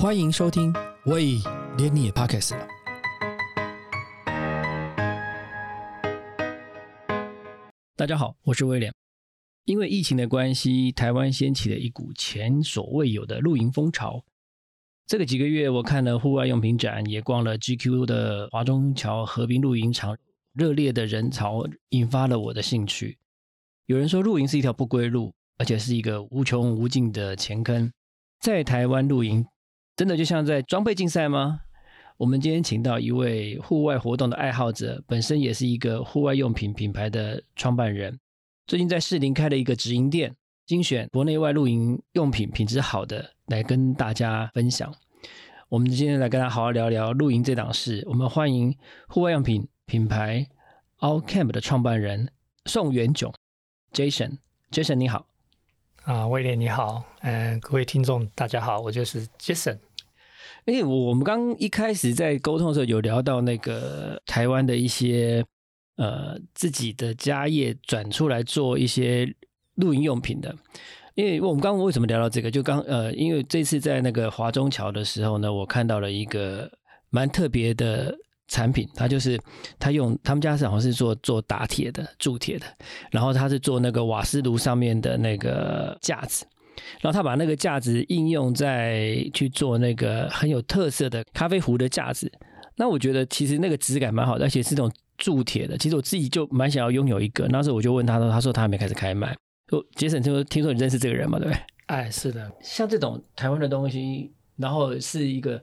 欢迎收听，喂，连你也 Podcast 了。大家好，我是威廉。因为疫情的关系，台湾掀起了一股前所未有的露营风潮。这个几个月，我看了户外用品展，也逛了 GQ 的华中桥河滨露营场，热烈的人潮引发了我的兴趣。有人说，露营是一条不归路，而且是一个无穷无尽的前坑。在台湾露营，真的就像在装备竞赛吗？我们今天请到一位户外活动的爱好者，本身也是一个户外用品品牌的创办人。最近在士林开了一个直营店，精选国内外露营用品品质好的来跟大家分享。我们今天来跟他好好聊聊露营这档事。我们欢迎户外用品品牌 All Camp 的创办人宋元炯 Jason。Jason 你好，啊，威廉你好，嗯、各位听众大家好，我就是 Jason。因为我我们刚一开始在沟通的时候有聊到那个台湾的一些呃自己的家业转出来做一些露营用品的。因为我们刚刚为什么聊到这个？就刚呃，因为这次在那个华中桥的时候呢，我看到了一个蛮特别的产品，它就是它用他们家是好像是做做打铁的铸铁的，然后它是做那个瓦斯炉上面的那个架子，然后他把那个架子应用在去做那个很有特色的咖啡壶的架子。那我觉得其实那个质感蛮好的，而且是那种铸铁的。其实我自己就蛮想要拥有一个。那时候我就问他说，他说他还没开始开卖。说杰森，听说听说你认识这个人嘛，对不对？哎，是的，像这种台湾的东西，然后是一个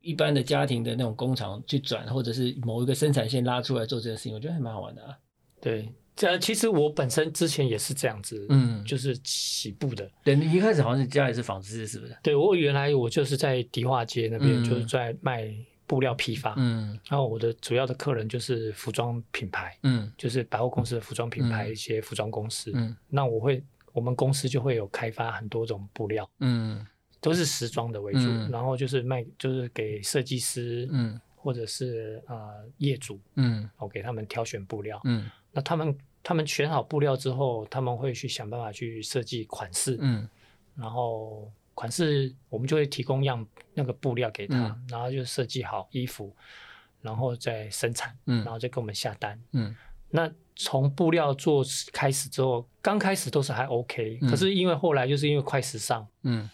一般的家庭的那种工厂去转，或者是某一个生产线拉出来做这件事情，我觉得还蛮好玩的啊。对，这其实我本身之前也是这样子，嗯就是起步的。对，你一开始好像是家里是纺织，是不是？对我原来我就是在迪化街那边，嗯就是在卖布料批发，嗯然后我的主要的客人就是服装品牌，嗯就是百货公司的服装品牌，嗯一些服装公司。嗯那我会，我们公司就会有开发很多种布料，嗯都是时装的为主，嗯。然后就是卖，就是给设计师，嗯。或者是呃业主，嗯。我给他们挑选布料。嗯。那他们他们选好布料之后，他们会去想办法去设计款式，嗯。然后款式我们就会提供样那个布料给他，嗯。然后就设计好衣服，然后再生产，嗯。然后再给我们下单。嗯。那从布料做开始之后，刚开始都是还 OK，、嗯。可是因为后来就是因为快时尚，嗯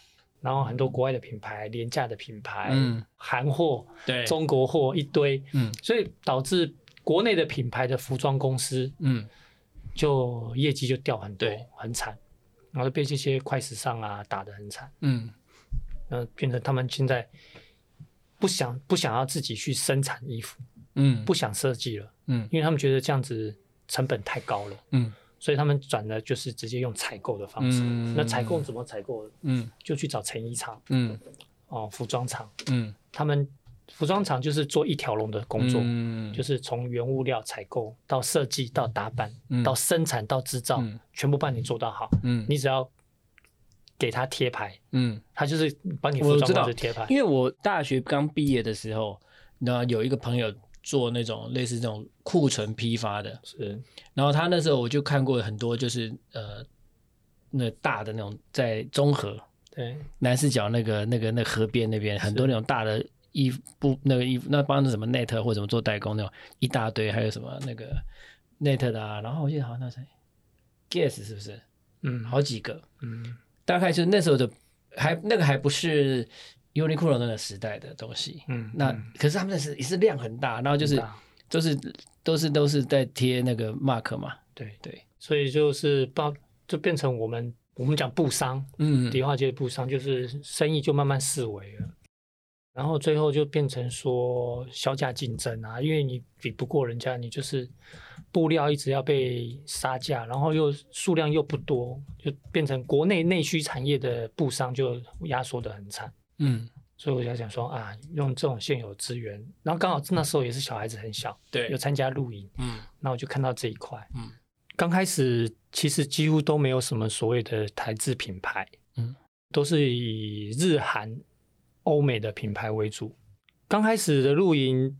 然后很多国外的品牌、廉价的品牌、嗯。韩货、对。中国货一堆，嗯。所以导致国内的品牌的服装公司嗯。就业绩就掉很多，很惨，然后被这些快时尚啊打得很惨，嗯。那变成他们现在不想不想要自己去生产衣服，嗯。不想设计了，嗯。因为他们觉得这样子成本太高了，嗯所以他们转的就是直接用采购的方式。嗯那采购怎么采购？嗯就去找成衣厂嗯哦，服装厂，嗯他们服装厂就是做一条龙的工作。嗯就是从原物料采购到设计到打版、嗯到生产到制造，嗯全部帮你做到好。嗯你只要给他贴牌，嗯，他就是帮你服装我知道公司贴牌。因为我大学刚毕业的时候，那有一个朋友做那种类似这种库存批发的，是。然后他那时候我就看过很多，就是呃那大的那种在中和对，南四角那个那个那河边那边很多那种大的衣服布那个衣服，那帮什么 net 或者什么做代工那种一大堆，还有什么那个 net 的啊，然后我记得好像那谁 Guess 是不是？嗯，好几个，嗯，大概就那时候的还那个还不是 Uniqlo 那个时代的东西，嗯，那嗯。可是他们那是也是量很大，然后就是都是都是都是在贴那个 mark 嘛，对，对，所以就是包就变成我们我们讲布商，嗯迪化街布商就是生意就慢慢四维了。然后最后就变成说销价竞争啊，因为你比不过人家，你就是布料一直要被杀价，然后又数量又不多，就变成国内内需产业的布商就压缩的很惨。嗯，所以我就想说啊，用这种现有资源，然后刚好那时候也是小孩子很小，对有参加露营，嗯那我就看到这一块。嗯，刚开始其实几乎都没有什么所谓的台制品牌，嗯，都是以日韩、欧美的品牌为主。刚开始的露营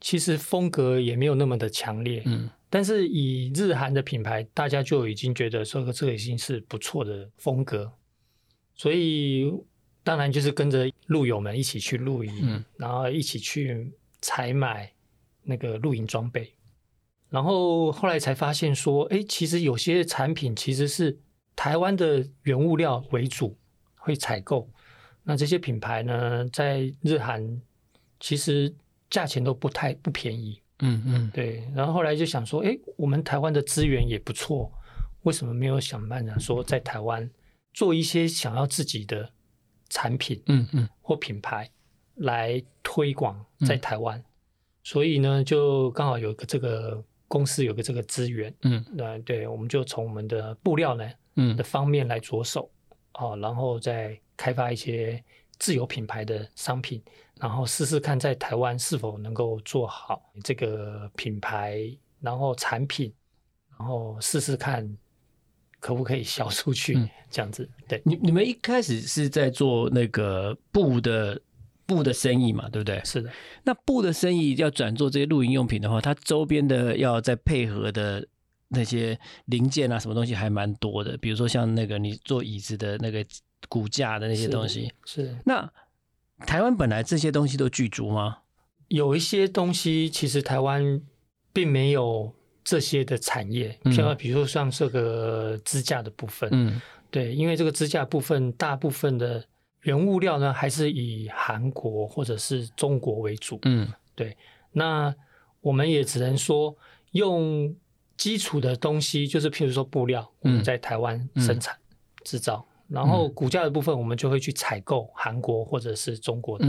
其实风格也没有那么的强烈，嗯但是以日韩的品牌，大家就已经觉得说这个已经是不错的风格，所以当然就是跟着路友们一起去露营，嗯然后一起去采买那个露营装备。然后后来才发现说，哎，其实有些产品其实是台湾的原物料为主会采购，那这些品牌呢，在日韩其实价钱都不太不便宜。嗯嗯对，然后后来就想说，哎，我们台湾的资源也不错，为什么没有想办法说在台湾做一些想要自己的产品嗯嗯。或品牌来推广在台湾？所以呢，就刚好有个这个公司有个这个资源，嗯。那对，我们就从我们的布料呢嗯。的方面来着手，哦，然后再开发一些自有品牌的商品，然后试试看在台湾是否能够做好这个品牌，然后产品，然后试试看可不可以销出去，嗯这样子。对，你你们一开始是在做那个布的布的生意嘛，对不对？是的，那布的生意要转做这些露营用品的话，它周边的要再配合的那些零件啊，什么东西还蛮多的。比如说像那个你做椅子的那个骨架的那些东西。是的那台湾本来这些东西都具足吗？有一些东西其实台湾并没有这些的产业，嗯。像比如说像这个支架的部分，嗯。对，因为这个支架部分大部分的原物料呢，还是以韩国或者是中国为主。嗯。对那我们也只能说用基础的东西，就是譬如说布料，我们在台湾生产、制造，然后骨架的部分，我们就会去采购韩国或者是中国的、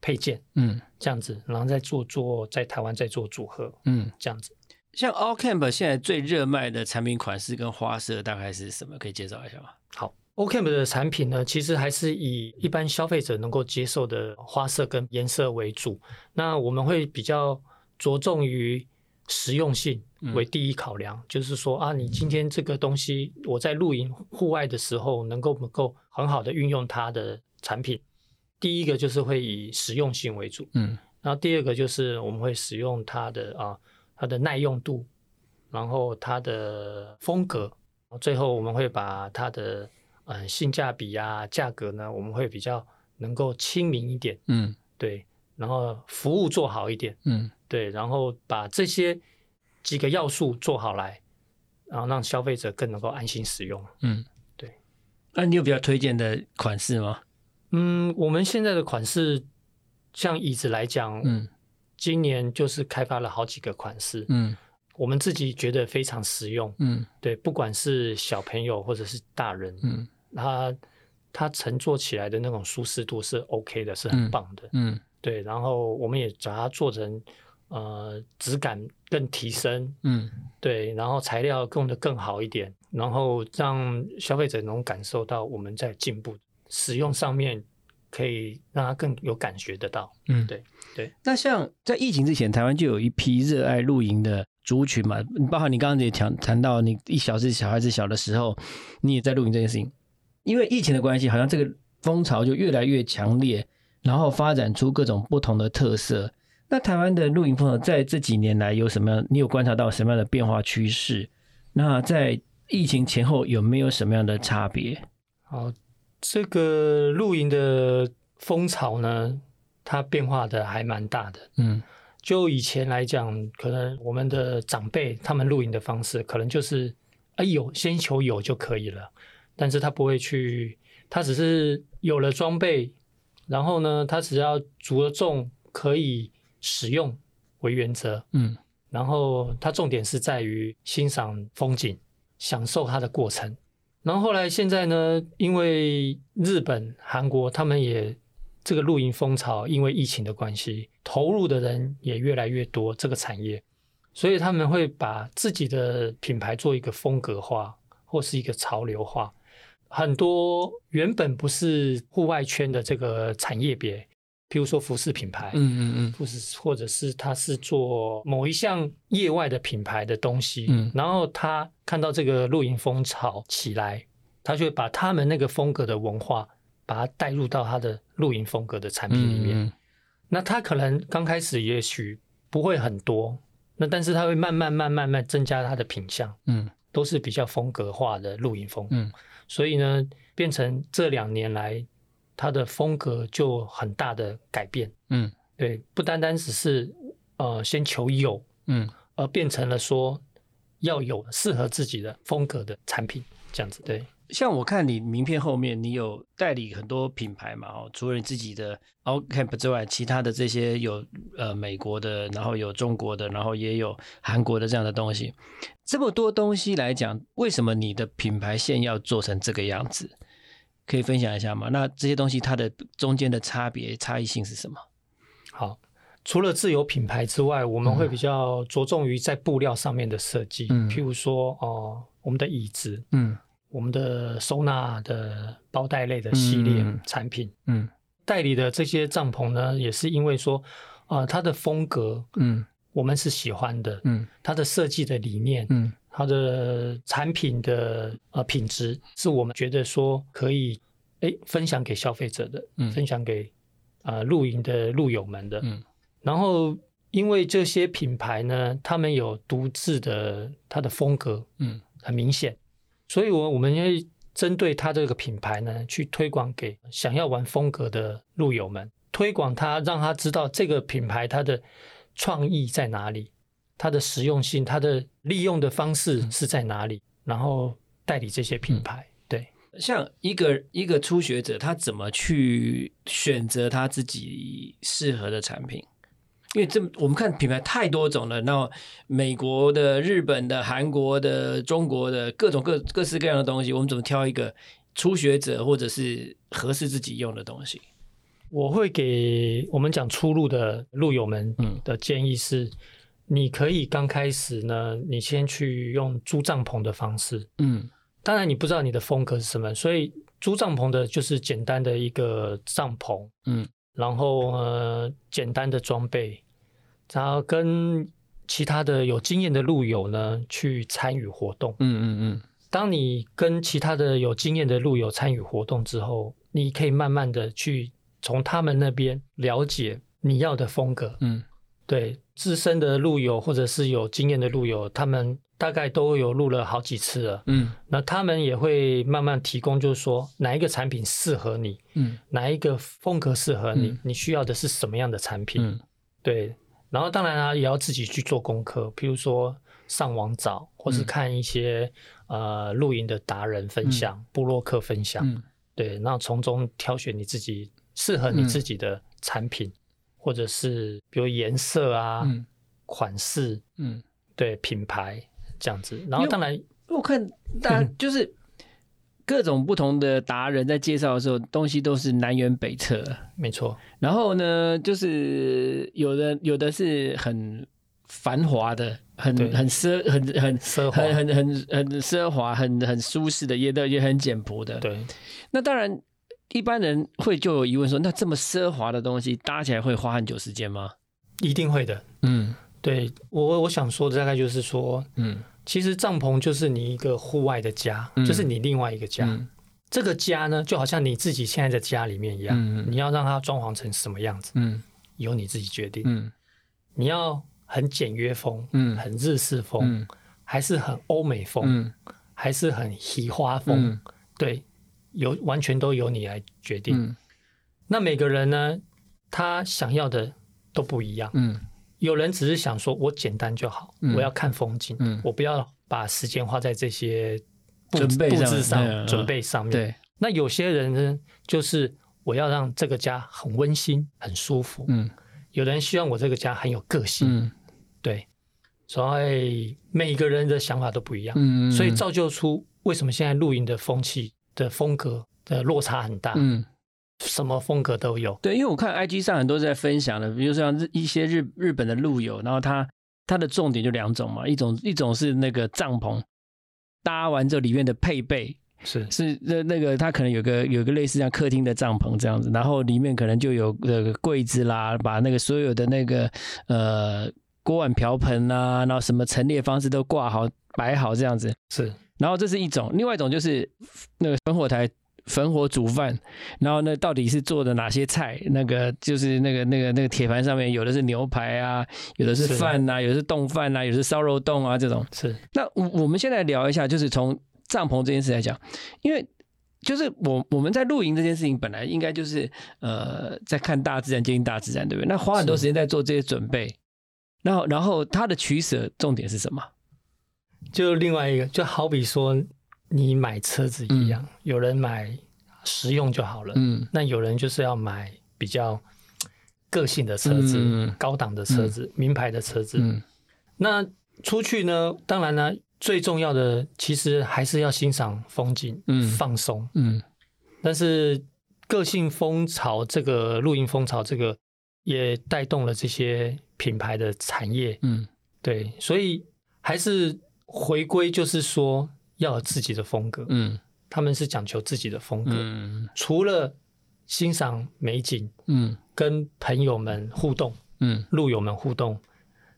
配件，嗯。这样子，然后再做做在台湾再做组合，嗯，这样子。像 All Camp 现在最热卖的产品款式跟花色大概是什么？可以介绍一下吗？好 OCamp 的产品呢，其实还是以一般消费者能够接受的花色跟颜色为主。那我们会比较着重于实用性为第一考量，就是说啊，你今天这个东西，我在露营户外的时候，能够不能够很好的运用它的产品。第一个就是会以实用性为主，嗯然后第二个就是我们会使用它的啊它的耐用度，然后它的风格，最后我们会把它的嗯性价比啊价格呢，我们会比较能够亲民一点，嗯对，然后服务做好一点，嗯对，然后把这些几个要素做好来，然后让消费者更能够安心使用。嗯，对。那你有比较推荐的款式吗？嗯，我们现在的款式，像椅子来讲，嗯今年就是开发了好几个款式，嗯。我们自己觉得非常实用。嗯。对，不管是小朋友或者是大人，嗯。他他乘坐起来的那种舒适度是 OK 的，是很棒的。嗯。对，然后我们也把它做成呃质感更提升，嗯。对，然后材料用的更好一点，然后让消费者能感受到我们在进步，使用上面可以让他更有感觉得到。嗯，对对。那像在疫情之前，台湾就有一批热爱露营的族群嘛，包括你刚刚也谈谈到，你一小时小孩子小的时候，你也在露营这件事情。因为疫情的关系，好像这个风潮就越来越强烈，然后发展出各种不同的特色。那台湾的露营风潮在这几年来有什么样？你有观察到什么样的变化趋势？那在疫情前后有没有什么样的差别？好，这个露营的风潮呢，它变化的还蛮大的。嗯就以前来讲，可能我们的长辈他们露营的方式，可能就是哎有先求有就可以了，但是他不会去，他只是有了装备，然后呢，他只要着重可以使用为原则，嗯然后他重点是在于欣赏风景，享受它的过程。然后后来现在呢，因为日本、韩国他们也这个露营风潮，因为疫情的关系，投入的人也越来越多这个产业，所以他们会把自己的品牌做一个风格化或是一个潮流化。很多原本不是户外圈的这个产业别，譬如说服饰品牌，嗯嗯嗯。或是或者是他是做某一项业外的品牌的东西，嗯。然后他看到这个露营风潮起来，他就会把他们那个风格的文化，把它带入到他的露营风格的产品里面。嗯那他可能刚开始也许不会很多，那但是他会慢慢慢慢慢增加他的品相，嗯。都是比较风格化的露营风。嗯。所以呢，变成这两年来它的风格就很大的改变。嗯对，不单单只是呃先求有，嗯，而变成了说要有适合自己的风格的产品，这样子。对，像我看你名片后面，你有代理很多品牌嘛？哦，除了你自己的 Outcamp 之外，其他的这些有呃美国的，然后有中国的，然后也有韩国的这样的东西。这么多东西来讲，为什么你的品牌线要做成这个样子？可以分享一下吗？那这些东西它的中间的差别差异性是什么？好。除了自有品牌之外，我们会比较着重于在布料上面的设计，嗯。譬如说哦、我们的椅子，嗯。我们的收纳的包袋类的系列嗯。产品，嗯。代理的这些帐篷呢，也是因为说，啊、它的风格嗯。我们是喜欢的，嗯。它的设计的理念，嗯它的产品的呃品质，是我们觉得说可以哎分享给消费者的，嗯分享给呃露营的露友们的。嗯然后因为这些品牌呢，他们有独自的它的风格，嗯很明显，所以我我们会针对它这个品牌呢，去推广给想要玩风格的露友们，推广它，让他知道这个品牌它的创意在哪里，它的实用性，它的利用的方式是在哪里，然后代理这些品牌。对，像一个一个初学者，他怎么去选择他自己适合的产品？因为这我们看品牌太多种了，那美国的、日本的、韩国的、中国的各种各各式各样的东西，我们怎么挑一个初学者或者是合适自己用的东西？我会给我们讲出路的路友们嗯的建议是，你可以刚开始呢，你先去用租帐篷的方式，嗯。当然你不知道你的风格是什么，所以租帐篷的就是简单的一个帐篷，嗯。然后呃简单的装备，然后跟其他的有经验的路友呢去参与活动。嗯嗯嗯。当你跟其他的有经验的路友参与活动之后，你可以慢慢的去从他们那边了解你要的风格。嗯对资深的路友或者是有经验的路友，他们大概都有录了好几次了。嗯那他们也会慢慢提供，就是说哪一个产品适合你，嗯哪一个风格适合你，嗯你需要的是什么样的产品？嗯对，然后当然啊，也要自己去做功课，譬如说上网找，或是嗯看一些、呃露营的达人分享、部落客分享，嗯对，然后从中挑选你自己适合你自己的产品，或者是比如颜色啊、嗯款式，嗯，对品牌这样子。然后当然，我看大家 就是各种不同的达人在介绍的时候，东西都是南辕北辙。没错，然后呢，就是有的有的是很繁华的，很很奢很很奢华很很很很奢华、很很舒适的，也都也很简朴的。对。那当然，一般人会就有疑问说，那这么奢华的东西搭起来会花很久时间吗？一定会的。嗯对我我想说的大概就是说，嗯其实帐篷就是你一个户外的家，嗯就是你另外一个家。嗯这个家呢，就好像你自己现在在家里面一样，你要让它装潢成什么样子，嗯由你自己决定。嗯你要很简约风，嗯很日式风，嗯还是很欧美风，嗯还是很喜花风？嗯对，由完全都由你来决定。嗯。那每个人呢，他想要的都不一样。嗯。有人只是想说，我简单就好，嗯。我要看风景，嗯。我不要把时间花在这些布准备上布置上、准备上面。对，那有些人呢，就是我要让这个家很温馨、很舒服。嗯。有人希望我这个家很有个性，嗯。对，所以每个人的想法都不一样，嗯，所以造就出为什么现在露营的风气的风格的落差很大，嗯。什么风格都有。对，因为我看 IG 上很多在分享的，比如像日一些日日本的路友，然后他他的重点就两种嘛，一种一种是那个帐篷搭完之后里面的配备是是那那个他可能有个有个类似像客厅的帐篷这样子，然后里面可能就有那个柜子啦，把那个所有的那个呃锅碗瓢盆啊，然后什么陈列方式都挂好摆好这样子，是然后这是一种，另外一种就是那个烽火台焚火煮饭，然后呢到底是做的哪些菜？那个就是那个那个那个铁盘上面有的是牛排啊，有的是是饭啊，有的是冻饭啊，有的是烧肉冻啊这种。是那我我们现在聊一下，就是从帐篷这件事来讲，因为就是我我们在露营这件事情，本来应该就是呃，在看大自然，接近大自然，对不对？那花很多时间在做这些准备，然后然后它的取舍重点是什么？就另外一个，就好比说你买车子一样，有人买实用就好了，嗯。那有人就是要买比较个性的车子、嗯。高档的车子、名牌的车子。嗯。那出去呢，当然呢，最重要的其实还是要欣赏风景，嗯。放松。嗯。但是个性风潮这个露营风潮这个也带动了这些品牌的产业，嗯。对，所以还是回归就是说要有自己的风格，嗯。他们是讲求自己的风格，嗯。除了欣赏美景，嗯。跟朋友们互动、嗯。路友们互动，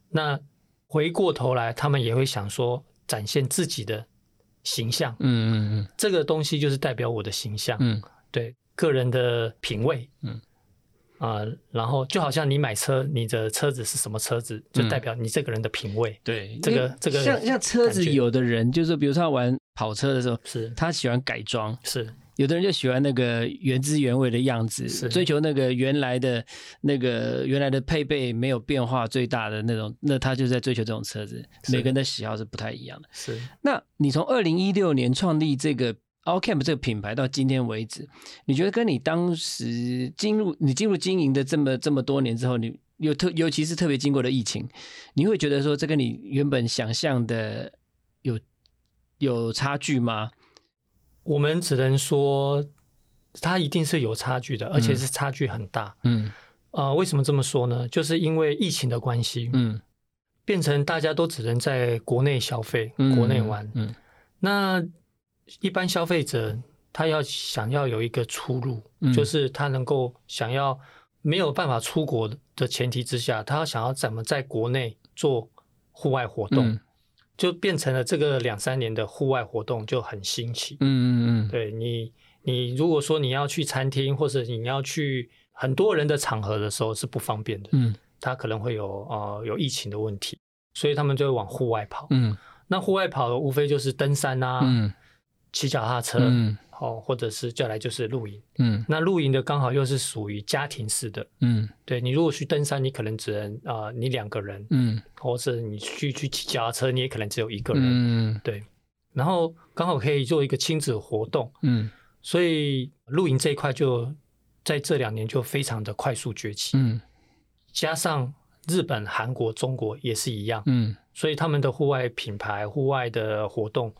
那回过头来，他们也会想说展现自己的形象，嗯嗯嗯。这个东西就是代表我的形象，嗯。对个人的品味，嗯啊、然后就好像你买车，你的车子是什么车子，就嗯代表你这个人的品味。对，这个这个像像车子，有的人就是比如说他玩跑车的时候，是他喜欢改装，是有的人就喜欢那个原汁原味的样子，是追求那个原来的那个原来的配备没有变化最大的那种，那他就在追求这种车子。每个人的喜好是不太一样的。是，那你从二零一六年创立这个 All Camp 这个品牌到今天为止，你觉得跟你当时进入你进入经营的这么这么多年之后，你有特尤其是特别经过了疫情，你会觉得说这跟你原本想象的有有差距吗？我们只能说它一定是有差距的，而且是差距很大。嗯呃，为什么这么说呢？就是因为疫情的关系，嗯，变成大家都只能在国内消费、嗯国内玩。嗯那一般消费者他要想要有一个出路，嗯。就是他能够想要没有办法出国的前提之下，他要想要怎么在国内做户外活动，嗯。就变成了这个两三年的户外活动就很新奇。嗯嗯嗯。对你，你如果说你要去餐厅或者你要去很多人的场合的时候是不方便的，嗯。他可能会有呃有疫情的问题，所以他们就会往户外跑。嗯。那户外跑无非就是登山啊、嗯骑脚踏车，嗯。哦，或者是叫来就是露营。嗯。那露营的刚好又是属于家庭式的，嗯。对你如果去登山，你可能只能啊、呃你两个人，嗯。或者你去去骑脚踏车，你也可能只有一个人，嗯。对。然后刚好可以做一个亲子活动，嗯。所以露营这一块就在这两年就非常的快速崛起，嗯。加上日本、韩国、中国也是一样，嗯。所以他们的户外品牌、户外的活动，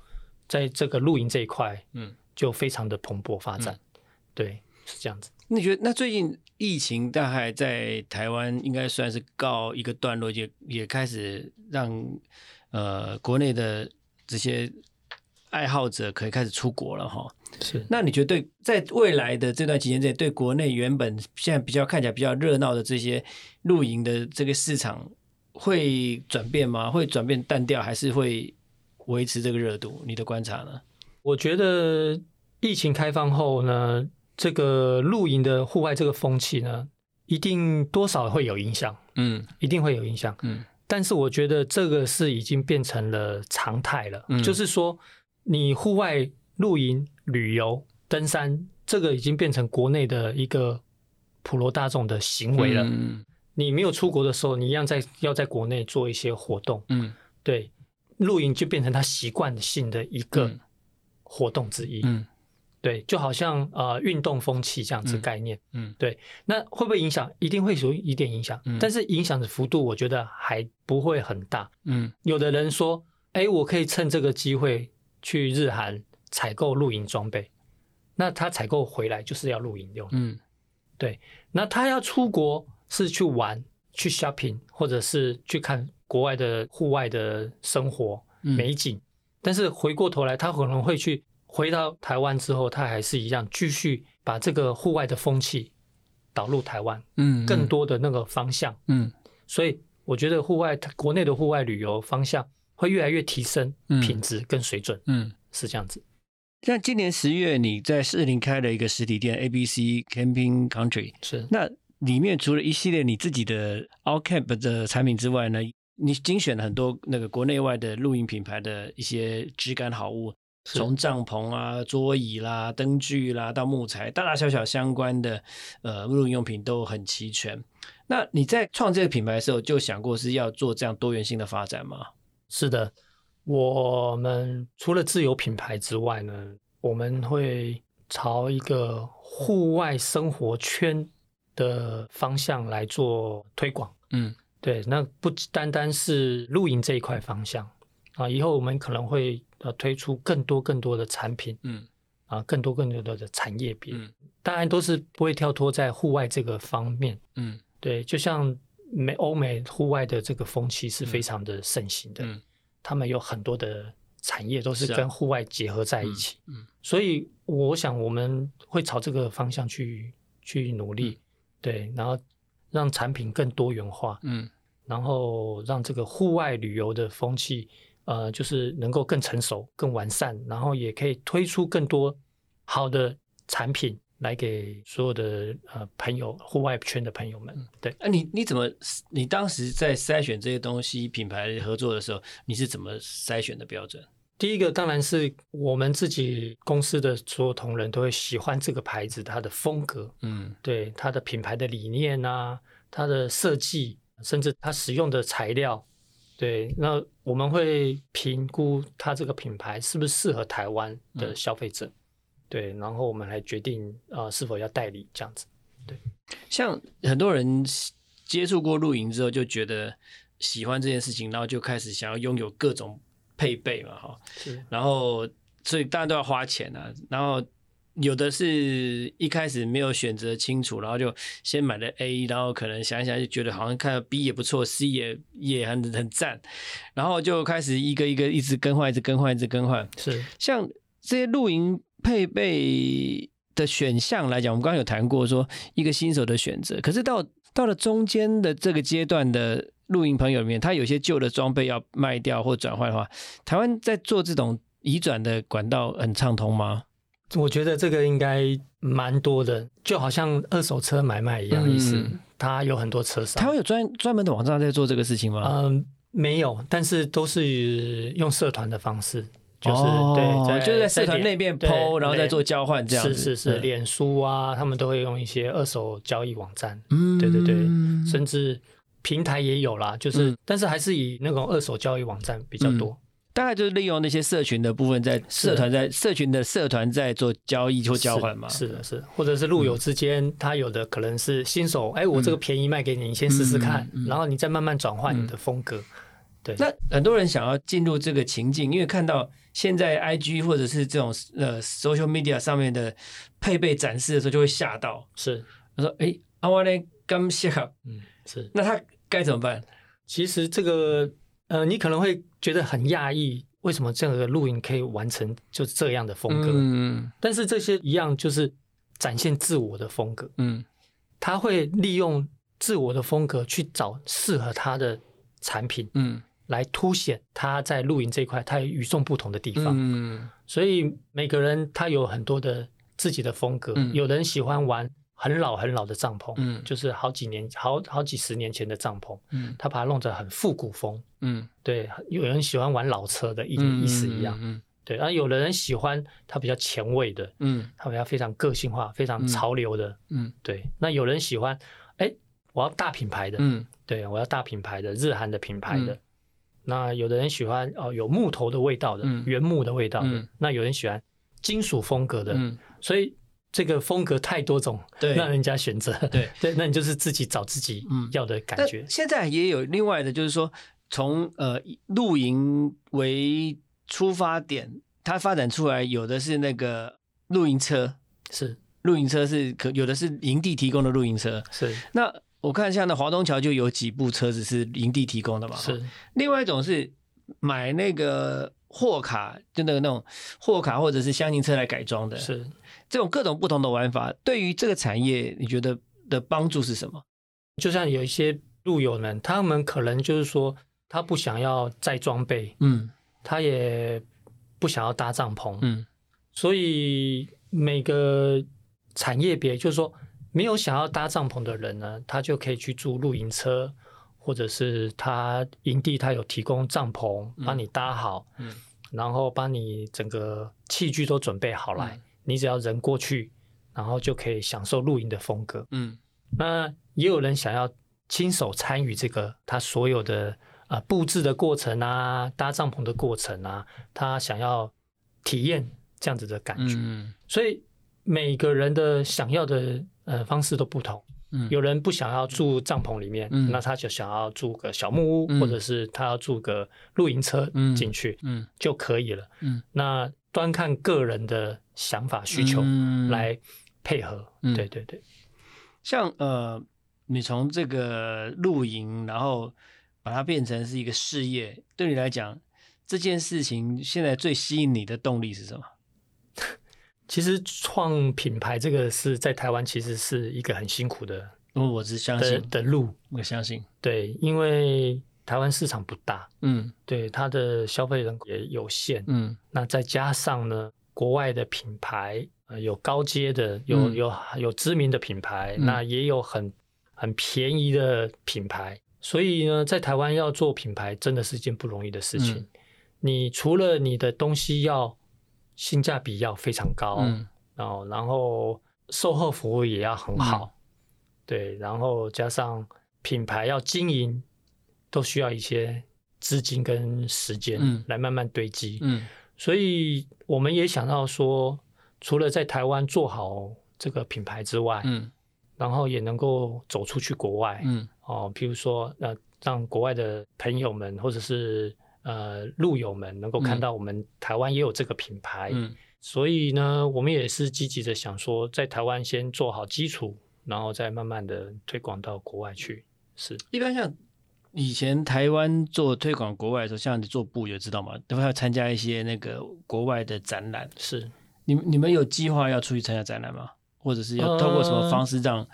在这个露营这一块，嗯，就非常的蓬勃发展。对，是这样子。你觉得那最近疫情大概在台湾应该算是告一个段落，也也开始让呃国内的这些爱好者可以开始出国了哈。是那你觉得对在未来的这段期间内，对国内原本现在比较看起来比较热闹的这些露营的这个市场会转变吗？会转变淡掉，还是会维持这个热度？你的观察呢？我觉得疫情开放后呢，这个露营的户外这个风气呢，一定多少会有影响，嗯一定会有影响。嗯但是我觉得这个是已经变成了常态了，嗯就是说你户外露营、旅游、登山，这个已经变成国内的一个普罗大众的行为了。嗯你没有出国的时候，你一样在要在国内做一些活动，嗯对，露营就变成他习惯性的一个嗯活动之一。嗯对，就好像呃运动风气这样子嗯概念。嗯对，那会不会影响？一定会有一点影响，嗯但是影响的幅度我觉得还不会很大。嗯有的人说，哎，我可以趁这个机会去日韩采购露营装备，那他采购回来就是要露营用。嗯对那他要出国是去玩、去 shopping，或者是去看国外的户外的生活嗯。美景，但是回过头来，他可能会去回到台湾之后，他还是一样继续把这个户外的风气导入台湾，嗯更多的那个方向。嗯。所以我觉得户外国内的户外旅游方向会越来越提升嗯。品质跟水准，嗯。是这样子。像今年十月，你在士林开了一个实体店 ABC Camping Country，是。那里面除了一系列你自己的 All Camp 的产品之外呢，你精选了很多那个国内外的露营品牌的一些质感好物，从帐篷啊、桌椅啦、灯具啦到木材，大大小小相关的呃露营用品都很齐全。那你在创这个品牌的时候，就想过是要做这样多元性的发展吗？是的，我们除了自有品牌之外呢，我们会朝一个户外生活圈的方向来做推广。嗯对，那不单单是露营这一块方向啊，以后我们可能会呃推出更多更多的产品嗯。啊，更多更多的产业别，嗯。当然都是不会跳脱在户外这个方面。嗯。对，就像美欧美户外的这个风气是非常的盛行的，嗯。他们有很多的产业都是跟户外结合在一起，嗯。所以我想我们会朝这个方向去去努力，嗯对，然后让产品更多元化，嗯然后让这个户外旅游的风气，呃，就是能够更成熟、更完善，然后也可以推出更多好的产品来给所有的呃朋友、户外圈的朋友们。对，那、你你怎么？你当时在筛选这些东西品牌合作的时候，你是怎么筛选的标准？第一个当然是我们自己公司的所有同仁都会喜欢这个牌子它的风格，嗯。对它的品牌的理念啊，它的设计，甚至它使用的材料，对，那我们会评估它这个品牌是不是适合台湾的消费者，对，然后我们来决定啊、呃是否要代理这样子。对。像很多人接触过露营之后，就觉得喜欢这件事情，然后就开始想要拥有各种配备嘛，哈，是。然后所以大家都要花钱啊，然后有的是一开始没有选择清楚，然后就先买了 A，然后可能想一想就觉得好像看到 B 也不错，C 也也很很赞，然后就开始一个一个一直更换，一直更换，一直更换。是。像这些露营配备的选项来讲，我们刚刚有谈过说一个新手的选择，可是到到了中间的这个阶段的露营朋友里面，他有些旧的装备要卖掉或转换的话，台湾在做这种移转的管道很畅通吗？我觉得这个应该蛮多的，就好像二手车买卖一样意思，嗯它有很多车商。台湾有专专门的网站在做这个事情吗？嗯，没有，但是都是用社团的方式，就是、哦对，就是在社团那边抛然后再做交换这样子。是是是，嗯脸书啊，他们都会用一些二手交易网站，嗯对对对，甚至平台也有啦，就是、嗯。但是还是以那种二手交易网站比较多。大概就是利用那些社群的部分，在社团在社群的社团在做交易或交换嘛。是是的，是的，或者是路友之间，他有的可能是新手，哎，我这个便宜卖给你，你先试试看，嗯嗯嗯然后你再慢慢转换你的风格。对，那很多人想要进入这个情境，因为看到现在 IG 或者是这种呃 social media 上面的配备展示的时候，就会吓到。是，他说：“哎，阿瓦嘞刚适合，嗯，是。那他该怎么办其实这个呃，你可能会觉得很讶异，为什么这样的录影可以完成就这样的？”风格？嗯但是这些一样就是展现自我的风格，嗯他会利用自我的风格去找适合他的产品，嗯来凸显他在露营这一块他有与众不同的地方。嗯所以每个人他有很多的自己的风格，嗯有人喜欢玩很老很老的帐篷，嗯。就是好几年好好几十年前的帐篷，嗯。他把它弄得很复古风。嗯，对，有人喜欢玩老车的意嗯意思一样。嗯对，然后有的人喜欢它比较前卫的，嗯。它比较非常个性化、非常潮流的。嗯。对，那有人喜欢，哎，我要大品牌的，嗯。对我要大品牌的，日韩的品牌的。嗯。那有的人喜欢哦有木头的味道的，嗯。原木的味道的。嗯。那有人喜欢金属风格的，嗯，所以这个风格太多种，对让人家选择。对 对，那你就是自己找自己嗯要的感但觉。现在也有另外的，就是说从呃露营为出发点，它发展出来有的是那个露营车，是露营车是可有的是营地提供的露营车。是那我看像那华东桥就有几部车子是营地提供的嘛。是，另外一种是买那个货卡，就那个那种货卡或者是箱型车来改装的。是。这种各种不同的玩法，对于这个产业，你觉得的帮助是什么？就像有一些路友们，他们可能就是说，他不想要再装备，嗯。他也不想要搭帐篷，嗯。所以每个产业别，就是说没有想要搭帐篷的人呢，他就可以去租露营车，或者是他营地他有提供帐篷帮你搭好，嗯。然后帮你整个器具都准备好来，嗯你只要人过去，然后就可以享受露营的风格。嗯那也有人想要亲手参与这个他所有的呃布置的过程啊，搭帐篷的过程啊，他想要体验这样子的感觉。嗯所以每个人的想要的呃方式都不同。嗯有人不想要住帐篷里面，嗯那他就想要住个小木屋，嗯或者是他要住个露营车嗯进去、嗯就可以了。嗯那端看个人的想法需求嗯来配合。嗯对对对，像呃，你从这个露营，然后把它变成是一个事业，对你来讲，这件事情现在最吸引你的动力是什么？其实创品牌这个是在台湾其实是一个很辛苦的因为我只相的信，的路。我相信，对，因为台湾市场不大，嗯对它的消费人口也有限。嗯那再加上呢，国外的品牌，呃，有高阶的，有嗯。有有知名的品牌，嗯。那也有很很便宜的品牌。所以呢，在台湾要做品牌，真的是一件不容易的事情。嗯。你除了你的东西要性价比要非常高，嗯。然后然后售后服务也要很好，对，然后加上品牌要经营，都需要一些资金跟时间嗯。来慢慢堆积。嗯所以我们也想到说，除了在台湾做好这个品牌之外，嗯。然后也能够走出去国外，嗯。哦，譬如说，呃，让国外的朋友们或者是呃路友们能够看嗯。到我们台湾也有这个品牌，嗯。所以呢，我们也是积极的想说，在台湾先做好基础，然后再慢慢的推广到国外去。是，一般像以前台湾做推广国外的时候，像你做布也知道嘛，都会要参加一些那个国外的展览。是，你们你们有计划要出去参加展览吗？或者是要透过什么方式让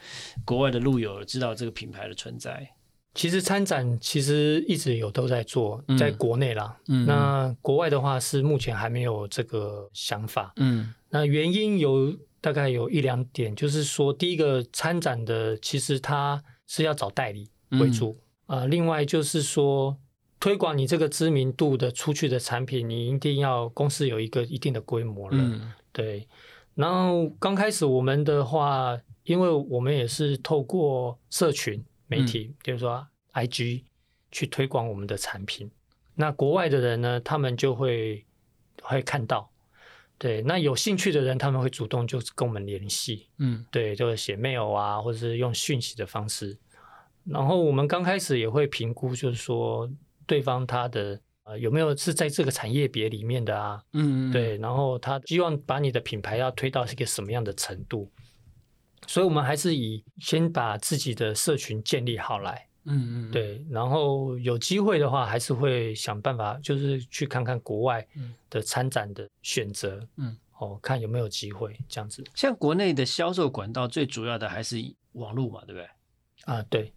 国外的路友知道这个品牌的存在？其实参展其实一直有都在做嗯，在国内啦。嗯那国外的话是目前还没有这个想法。嗯那原因有大概有一两点，就是说，第一个参展的其实他是要找代理为主，呃，另外就是说，推广你这个知名度的出去的产品，你一定要公司有一个一定的规模了，嗯对。然后刚开始我们的话，因为我们也是透过社群媒体，比如说 IG 去推广我们的产品。那国外的人呢，他们就会会看到，对，那有兴趣的人，他们会主动就跟我们联系，嗯对，就是写 mail 啊，或者是用讯息的方式。然后我们刚开始也会评估，就是说对方他的呃有没有是在这个产业别里面的啊，嗯，对，然后他希望把你的品牌要推到一个什么样的程度，所以我们还是以先把自己的社群建立好来，嗯嗯，对，然后有机会的话，还是会想办法，就是去看看国外嗯。的参展的选择，嗯，哦，看有没有机会这样子。像国内的销售管道最主要的还是网络嘛，对不对？啊，对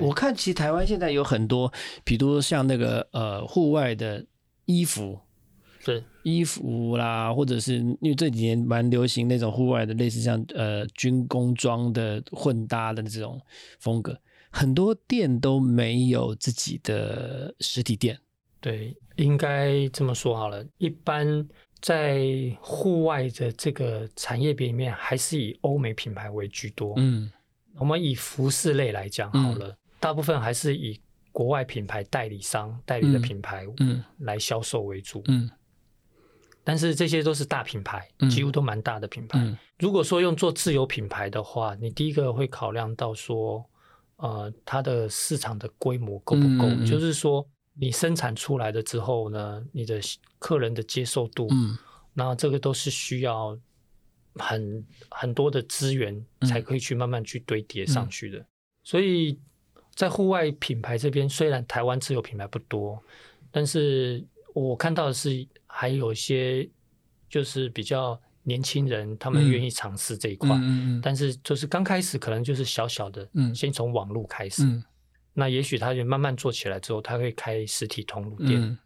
我看其实台湾现在有很多，比如像那个呃户外的衣服，是，衣服啦，或者是因为这几年蛮流行那种户外的，类似像呃军工装的混搭的这种风格，很多店都没有自己的实体店。对，应该这么说好了。一般在户外的这个产业别里面，还是以欧美品牌为居多。嗯我们以服饰类来讲好了，大部分还是以国外品牌代理商代理的嗯品牌嗯来销售为主。嗯但是这些都是大品牌，嗯几乎都蛮大的品牌。嗯如果说用做自有品牌的话，你第一个会考量到说，呃，它的市场的规模够不够？就是说，你生产出来了之后呢，你的客人的接受度，嗯那这个都是需要很很多的资源嗯才可以去慢慢去堆叠上去的。所以在户外品牌这边，虽然台湾自有品牌不多，但是我看到的是还有一些就是比较年轻人，他们嗯愿意尝试这一块。嗯嗯但是就是刚开始可能就是小小的，嗯。先从网络开始，嗯。那也许他就慢慢做起来之后，他会开实体通路店，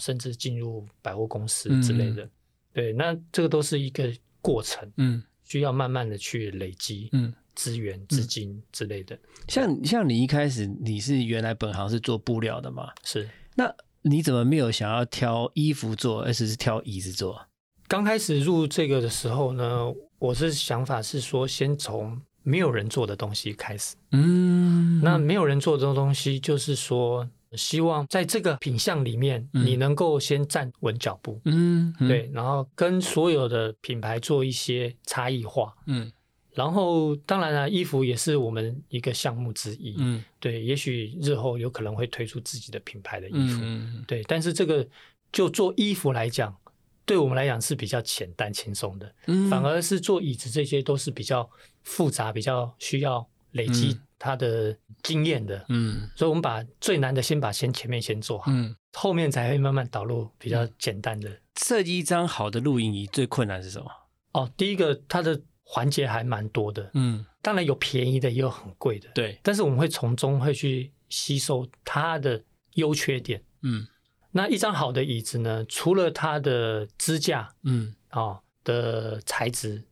甚至进入百货公司嗯之类的。对，那这个都是一个过程，嗯。需要慢慢的去累积嗯，资源、资金之类的。像像你一开始你是原来本行是做布料的嘛？是那你怎么没有想要挑衣服做，而是是挑椅子做？刚开始入这个的时候呢，我是想法是说，先从没有人做的东西开始。嗯，那没有人做的东西，就是说，希望在这个品相里面，嗯你能够先站稳脚步，嗯，嗯，对，然后跟所有的品牌做一些差异化。嗯然后，当然了，衣服也是我们一个项目之一。嗯对，也许日后有可能会推出自己的品牌的衣服。嗯对，但是这个就做衣服来讲，对我们来讲是比较简单轻松的，嗯，反而是做椅子这些都是比较复杂、比较需要累积嗯它的经验的。嗯所以我们把最难的先把先前面先做好，嗯，后面才会慢慢导入比较简单的。设计一张好的露营椅最困难是什么？哦，第一个它的环节还蛮多的，嗯，当然有便宜的，也有很贵的，对，但是我们会从中会去吸收它的优缺点。嗯。那一张好的椅子呢，除了它的支架嗯。啊、哦的材质，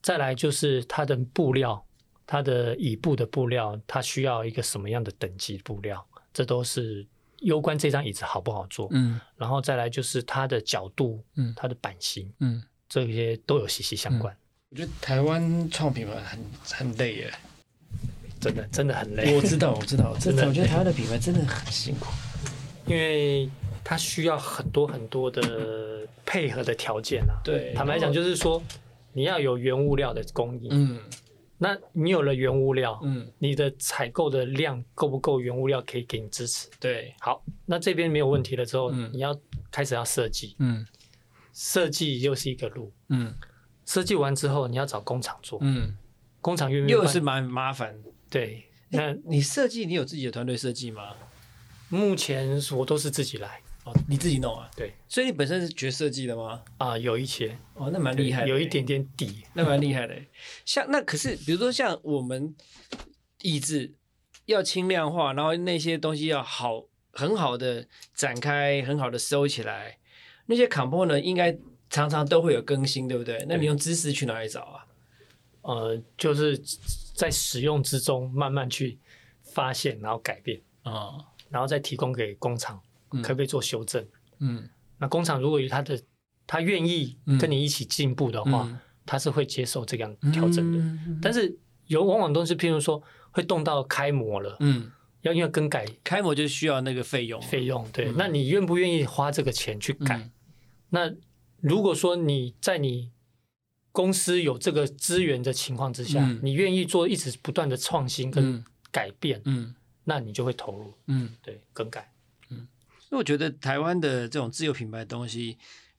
再来就是它的布料，它的椅布的布料，它需要一个什么样的等级布料，这都是攸关这张椅子好不好做。嗯。然后再来就是它的角度，嗯。它的版型，嗯，这些都有息息相关。我觉得台湾创品牌很很累耶。真的真的很累，我知道，我知道，真的，我觉得台湾的品牌真的很辛苦。因为它需要很多很多的配合的条件啊。对坦白讲，就是说你要有原物料的供应，嗯那你有了原物料，嗯，你的采购的量够不够？原物料可以给你支持。对，好，那这边没有问题了之后，嗯你要开始要设计，嗯设计又是一个路。嗯设计完之后，你要找工厂做，嗯，工厂愿意又是蛮麻烦。对。那你设计，你有自己的团队设计吗？目前我都是自己来哦，你自己弄啊？对所以你本身是学设计的吗？啊、有一些哦，那蛮厉害的，有一点点底。那蛮厉害的。像那可是，比如说像我们椅子要轻量化，然后那些东西要好很好的展开，很好的收起来，那些 component 应该常常都会有更新，对不对？那你用知识去哪里找啊？呃，就是在使用之中慢慢去发现，然后改变，啊，然后再提供给工厂，嗯。可不可以做修正？嗯。那工厂如果有他的他愿意跟你一起进步的话，嗯。他是会接受这样调整的。嗯。但是有往往都是譬如说会动到开模了，嗯，要因为更改开模就需要那个费用，费用，对，嗯。那你愿不愿意花这个钱去改？嗯。那如果说你在你公司有这个资源的情况之下，嗯你愿意做一直不断的创新跟嗯改变，嗯那你就会投入，嗯。对，更改。嗯因为我觉得台湾的这种自有品牌的东西，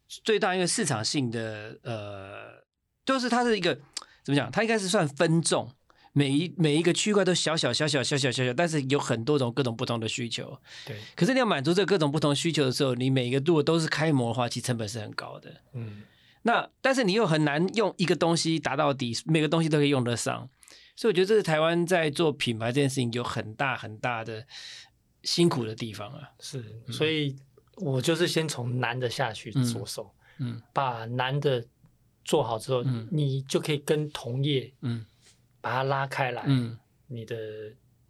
最大一个市场性的呃，就是它是一个怎么讲？它应该是算分众，每一每一个区块都小小小小小小小小，但是有很多种各种不同的需求。对，可是你要满足这各种不同需求的时候，你每一个如果都是开模的话，其实成本是很高的。嗯，那但是你又很难用一个东西达到底，每个东西都可以用得上。所以我觉得这是台湾在做品牌这件事情有很大很大的辛苦的地方啊。是，所以我就是先从难的下去着手，嗯把难的做好之后，嗯你就可以跟同业嗯把它拉开来，嗯你的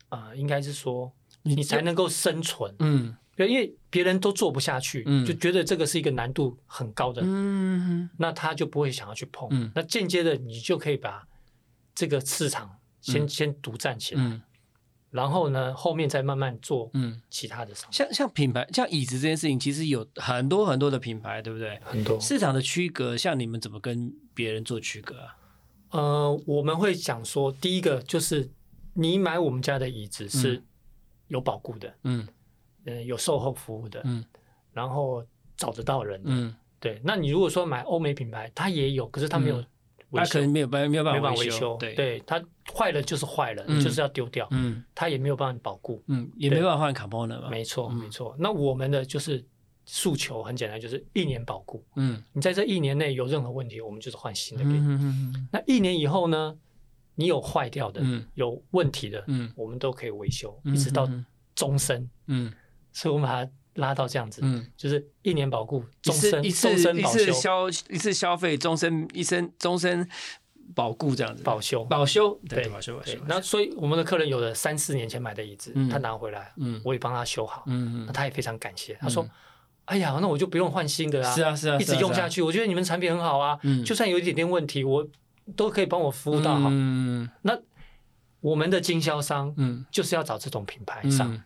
啊、呃应该是说你你才能够生存。嗯对，因为别人都做不下去，嗯就觉得这个是一个难度很高的，嗯那他就不会想要去碰。嗯那间接的，你就可以把这个市场先、嗯先独占起来，嗯然后呢，后面再慢慢做嗯，其他的商品。像像品牌，像椅子这件事情，其实有很多很多的品牌，对不对？很多市场的区隔，像你们怎么跟别人做区隔啊？呃，我们会讲说，第一个就是你买我们家的椅子是有保固的，嗯嗯、有售后服务的，嗯然后找得到人的。嗯，对，那你如果说买欧美品牌，它也有，可是它没有嗯维修，那可能没有办没有办法维修，对，对，它坏了就是坏了，嗯就是要丢掉，嗯它也没有办法保固。嗯，也没办法换 component 嘛。没错，嗯没错。那我们的就是诉求很简单，就是一年保固。嗯。你在这一年内有任何问题，我们就是换新的给你。嗯嗯那一年以后呢，你有坏掉的、嗯。有问题的，嗯。我们都可以维修，嗯一直到嗯终身。嗯。所以我们把它拉到这样子，嗯，就是一年保固，终身一次终身一次保修。消一次消费，终身一生终身保固这样子，保修。保修，对保修保修。，那所以我们的客人有的三四年前买的椅子，嗯。他拿回来，嗯。我也帮他修好，嗯那他也非常感谢，他说：“哎呀，那我就不用换新的啦，是啊是啊，一直用下去，去，我觉得你们产品很好啊，嗯。就算有一点点问题，我都可以帮我服务到好。嗯。那我们的经销商嗯。就是要找这种品牌商，嗯。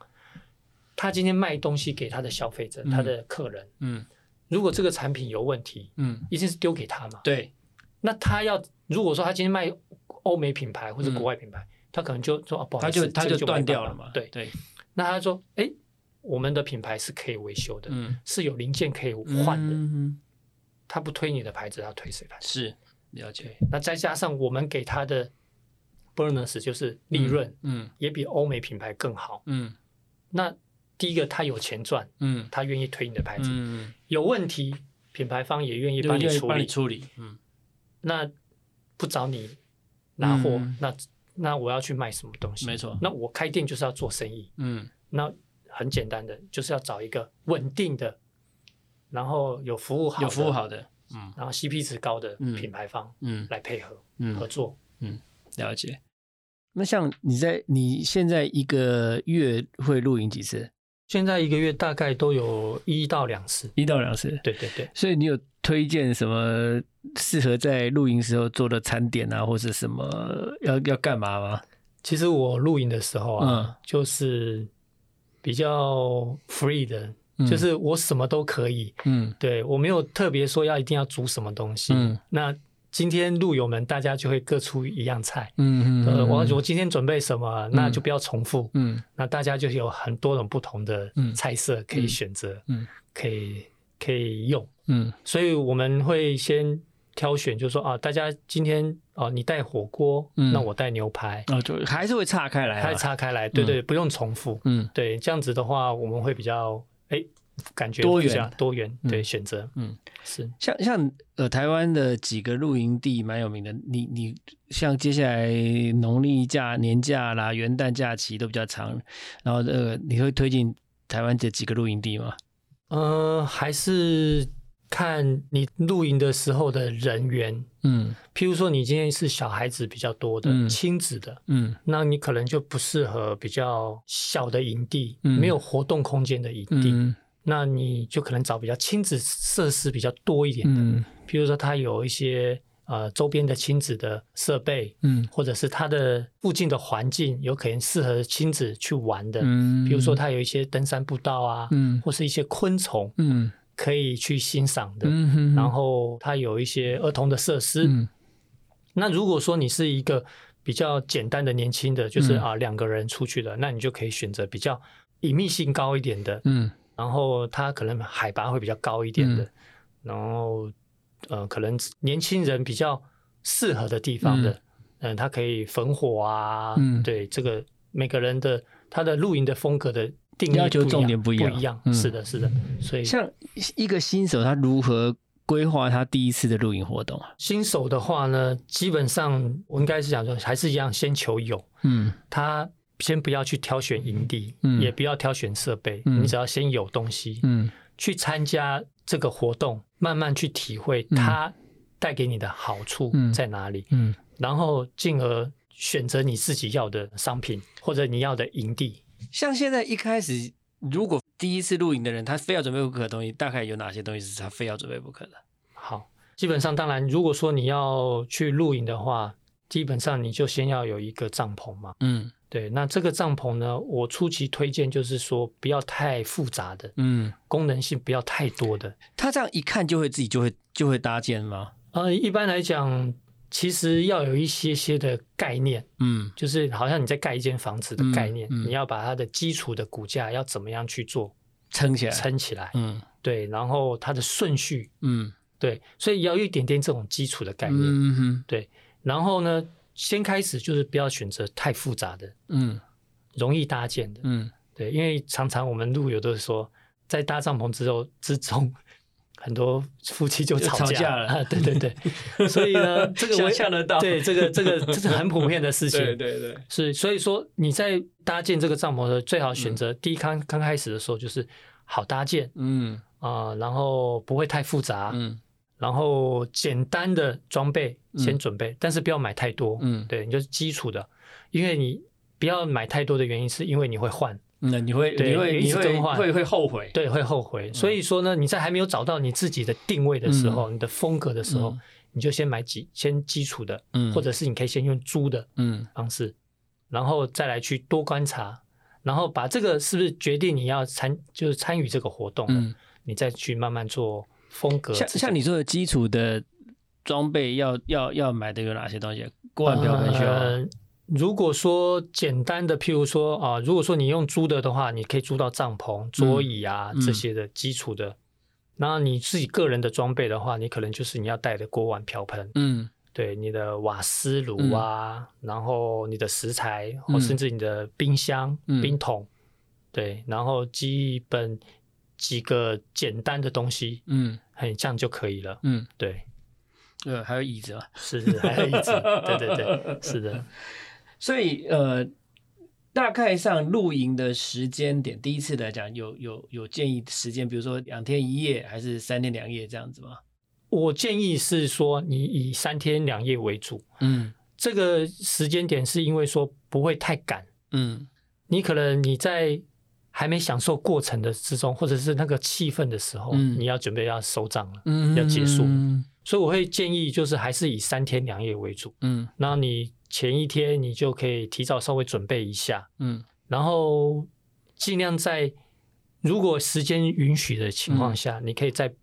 他今天卖东西给他的消费者、嗯。他的客人，嗯。如果这个产品有问题，嗯，一定是丢给他嘛。对，那他要如果说他今天卖欧美品牌或者国外品牌，他可能就说啊不好他就他就断掉了嘛，对，对，那他说，哎，我们的品牌是可以维修的，嗯，是有零件可以换的，嗯他不推你的牌子，他推谁牌子？是了解，那再加上我们给他的 bonus 就是利润、嗯也比欧美品牌更好。嗯。那第一个他有钱赚，嗯。他愿意推你的牌子，嗯，有问题品牌方也愿意帮你处理帮你。处理，嗯。那不找你拿货，嗯。那那我要去卖什么东西？没错。那我开店就是要做生意，嗯。那很简单的，就是要找一个稳定的，然后有服务好的、有服务好的，嗯然后 CP 值高的嗯品牌方嗯来配合、嗯合作。嗯了解。那像你在你现在一个月会露营几次？现在一个月大概都有一到两次。一到两次。对对对，所以你有推荐什么适合在露营时候做的餐点啊，或者什么要要干嘛吗？其实我露营的时候啊，嗯就是比较 free 的，嗯就是我什么都可以。嗯对我没有特别说要一定要煮什么东西。嗯那今天路友们大家就会各出一样菜。嗯呃，我我今天准备什么，那就不要重复。嗯那大家就有很多种不同的嗯菜色可以选择，嗯可以可以用。嗯所以我们会先挑选，就是说啊，大家今天哦，你带火锅，嗯那我带牛排，哦，就还是会岔开来、啊，它拆开来，对对，不用重复。嗯对，这样子的话，我们会比较哎，感觉多元多元，嗯对，选择嗯。是。像像呃台湾的几个露营地蛮有名的，你你像接下来农历假、年假啦、元旦假期都比较长，然后呃你会推荐台湾这几个露营地吗？呃，还是看你露营的时候的人员。嗯。譬如说，你今天是小孩子比较多的、嗯。亲子的，嗯。那你可能就不适合比较小的营地，嗯。没有活动空间的营地。嗯。那你就可能找比较亲子设施比较多一点的，嗯。譬如说它有一些呃周边的亲子的设备，嗯。或者是它的附近的环境有可能适合亲子去玩的，嗯，比如说它有一些登山步道啊，嗯。或是一些昆虫。嗯可以去欣赏的，嗯哼，然后它有一些儿童的设施。嗯。那如果说你是一个比较简单的年轻的，就是嗯。啊两个人出去的，那你就可以选择比较隐秘性高一点的，嗯。然后它可能海拔会比较高一点的，嗯。然后呃可能年轻人比较适合的地方的，嗯、它可以焚火啊，嗯。对这个每个人的他的露营的风格的定义要求重点不一样。不一样，嗯。是的，是的，所以像一个新手他如何规划他第一次的露营活动啊？新手的话呢，基本上我应该是想说，还是一样，先求有。嗯。他先不要去挑选营地，嗯。也不要挑选设备，嗯。你只要先有东西，嗯。去参加这个活动，慢慢去体会它带给你的好处嗯。在哪里，嗯。然后进而选择你自己要的商品或者你要的营地。像现在一开始，如果第一次露营的人，他非要准备不可的东西，大概有哪些东西是他非要准备不可的？好，基本上当然，如果说你要去露营的话，基本上你就先要有一个帐篷嘛。嗯对，那这个帐篷呢，我初期推荐就是说不要太复杂的，嗯，功能性不要太多的。他这样一看就会自己就会就会搭建吗？呃，一般来讲，其实要有一些些的概念，嗯。就是好像你在盖一间房子的概念，嗯嗯。你要把它的基础的骨架要怎么样去做撑起来。撑起来，嗯。对，然后它的顺序，嗯。对，所以要有一点点这种基础的概念。嗯哼。然后呢，先开始就是不要选择太复杂的、嗯。容易搭建的，嗯。对，因为常常我们路友都是说，在搭帐篷之后之中，很多夫妻就就吵架。了。啊对对对，所以呢，这个我想得到。对这个这个这是很普遍的事情。对对对，是，所以说你在搭建这个帐篷的最好选择第一刚刚开始的时候就是好搭建嗯。啊、然后不会太复杂，嗯。然后简单的装备先嗯准备，但是不要买太多。嗯，对，你就是基础的，因为你不要买太多的原因是因为你会换，那你会你会你会会会后悔。对，会后悔。所以说呢，你在还没有找到你自己的定位的时候，你的风格的时候，嗯你就先买几先基础的，嗯或者是你可以先用租的嗯方式，然后再来去多观察，然后把这个是不是决定你要参就是参与这个活动，嗯，你再去慢慢做风格。像像你说的基础的装备要要要买的有哪些东西？锅碗瓢盆需要。呃如果说简单的，譬如说啊、如果说你用租的的话，你可以租到帐篷、桌椅啊、嗯这些的基础的。那你自己个人的装备的话，你可能就是你要带的锅碗瓢盆，嗯。对你的瓦斯炉啊，然后你的食材，或甚至你的冰箱、嗯。冰桶，对，然后基本几个简单的东西，嗯。很，这样就可以了。嗯，对，呃，还有椅子啊。是是，还有椅子，对对对，是的。所以呃，大概上露营的时间点，第一次来讲有有有建议时间，比如说两天一夜还是三天两夜这样子吗？我建议是说，你以三天两夜为主。嗯这个时间点是因为说不会太赶，嗯你可能你在还没享受过程的之中，或者是那个气氛的时候，嗯你要准备要收账了。嗯要结束嗯所以我会建议就是还是以三天两夜为主。嗯那你前一天你就可以提早稍微准备一下，嗯。然后尽量在如果时间允许的情况下，你可以在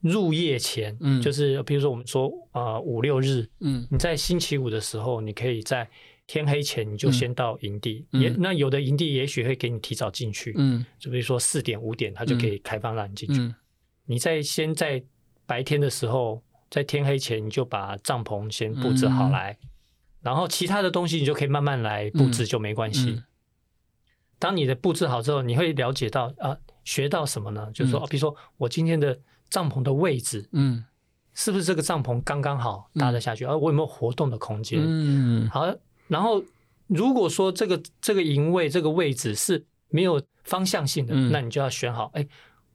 入夜前，嗯。就是比如说我们说啊五六日，嗯。你在星期五的时候，你可以在天黑前你就先到营地，嗯。也那有的营地也许会给你提早进去，嗯。就比如说四点五点，他就可以开放让你进去。嗯。你在先在白天的时候，在天黑前你就把帐篷先布置好来，然后其他的东西你就可以慢慢来布置，就没关系。嗯。当你的布置好之后，你会了解到啊，学到什么呢？就是说，比如说我今天的帐篷的位置嗯。是不是这个帐篷刚刚好搭得下去？而、我有没有活动的空间？嗯。好，然后如果说这个这个营位这个位置是没有方向性的，嗯。那你就要选好，哎，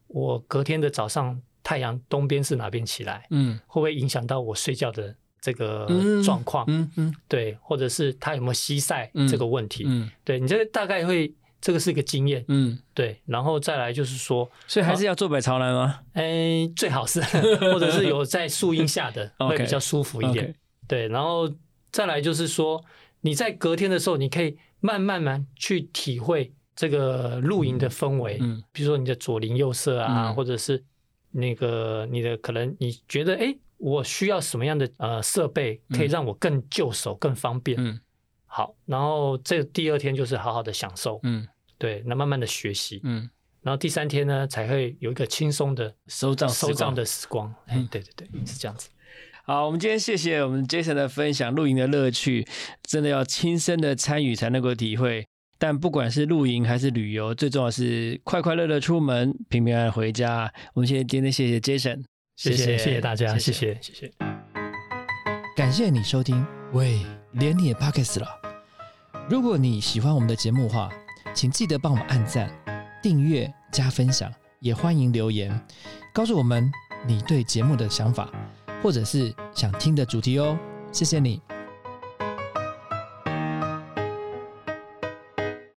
我隔天的早上太阳东边是哪边起来，嗯。会不会影响到我睡觉的这个嗯状况？嗯嗯对，或者是他有没有西晒嗯这个问题？嗯对你这个大概会，这个是一个经验。嗯，对，然后再来就是说，所以还是要坐北朝南吗哎，最好是 或者是有在树荫下的 会比较舒服一点。对，然后再来就是说，你在隔天的时候，你可以慢慢慢去体会这个露营的氛围。嗯比如说你的左邻右舍啊，嗯或者是那个你的可能你觉得，哎，我需要什么样的呃设备可以让我更就手、更方便？嗯好，然后这第二天就是好好的享受，嗯对，那慢慢的学习，嗯，然后第三天呢才会有一个轻松的收账收账的时光。哎嗯，对对对，是这样子。好，我们今天谢谢我们 Jason 的分享，露营的乐趣真的要亲身的参与才能够体会。但不管是露营还是旅游，最重要是快快乐乐出门，平平安安回家。我们今天今天谢谢 Jason，谢谢谢谢大家，谢谢谢谢。感谢你收听，喂，连你也 Pockets 了。如果你喜欢我们的节目的话，请记得帮我们按赞、订阅、加分享，也欢迎留言告诉我们你对节目的想法，或者是想听的主题哦。谢谢你。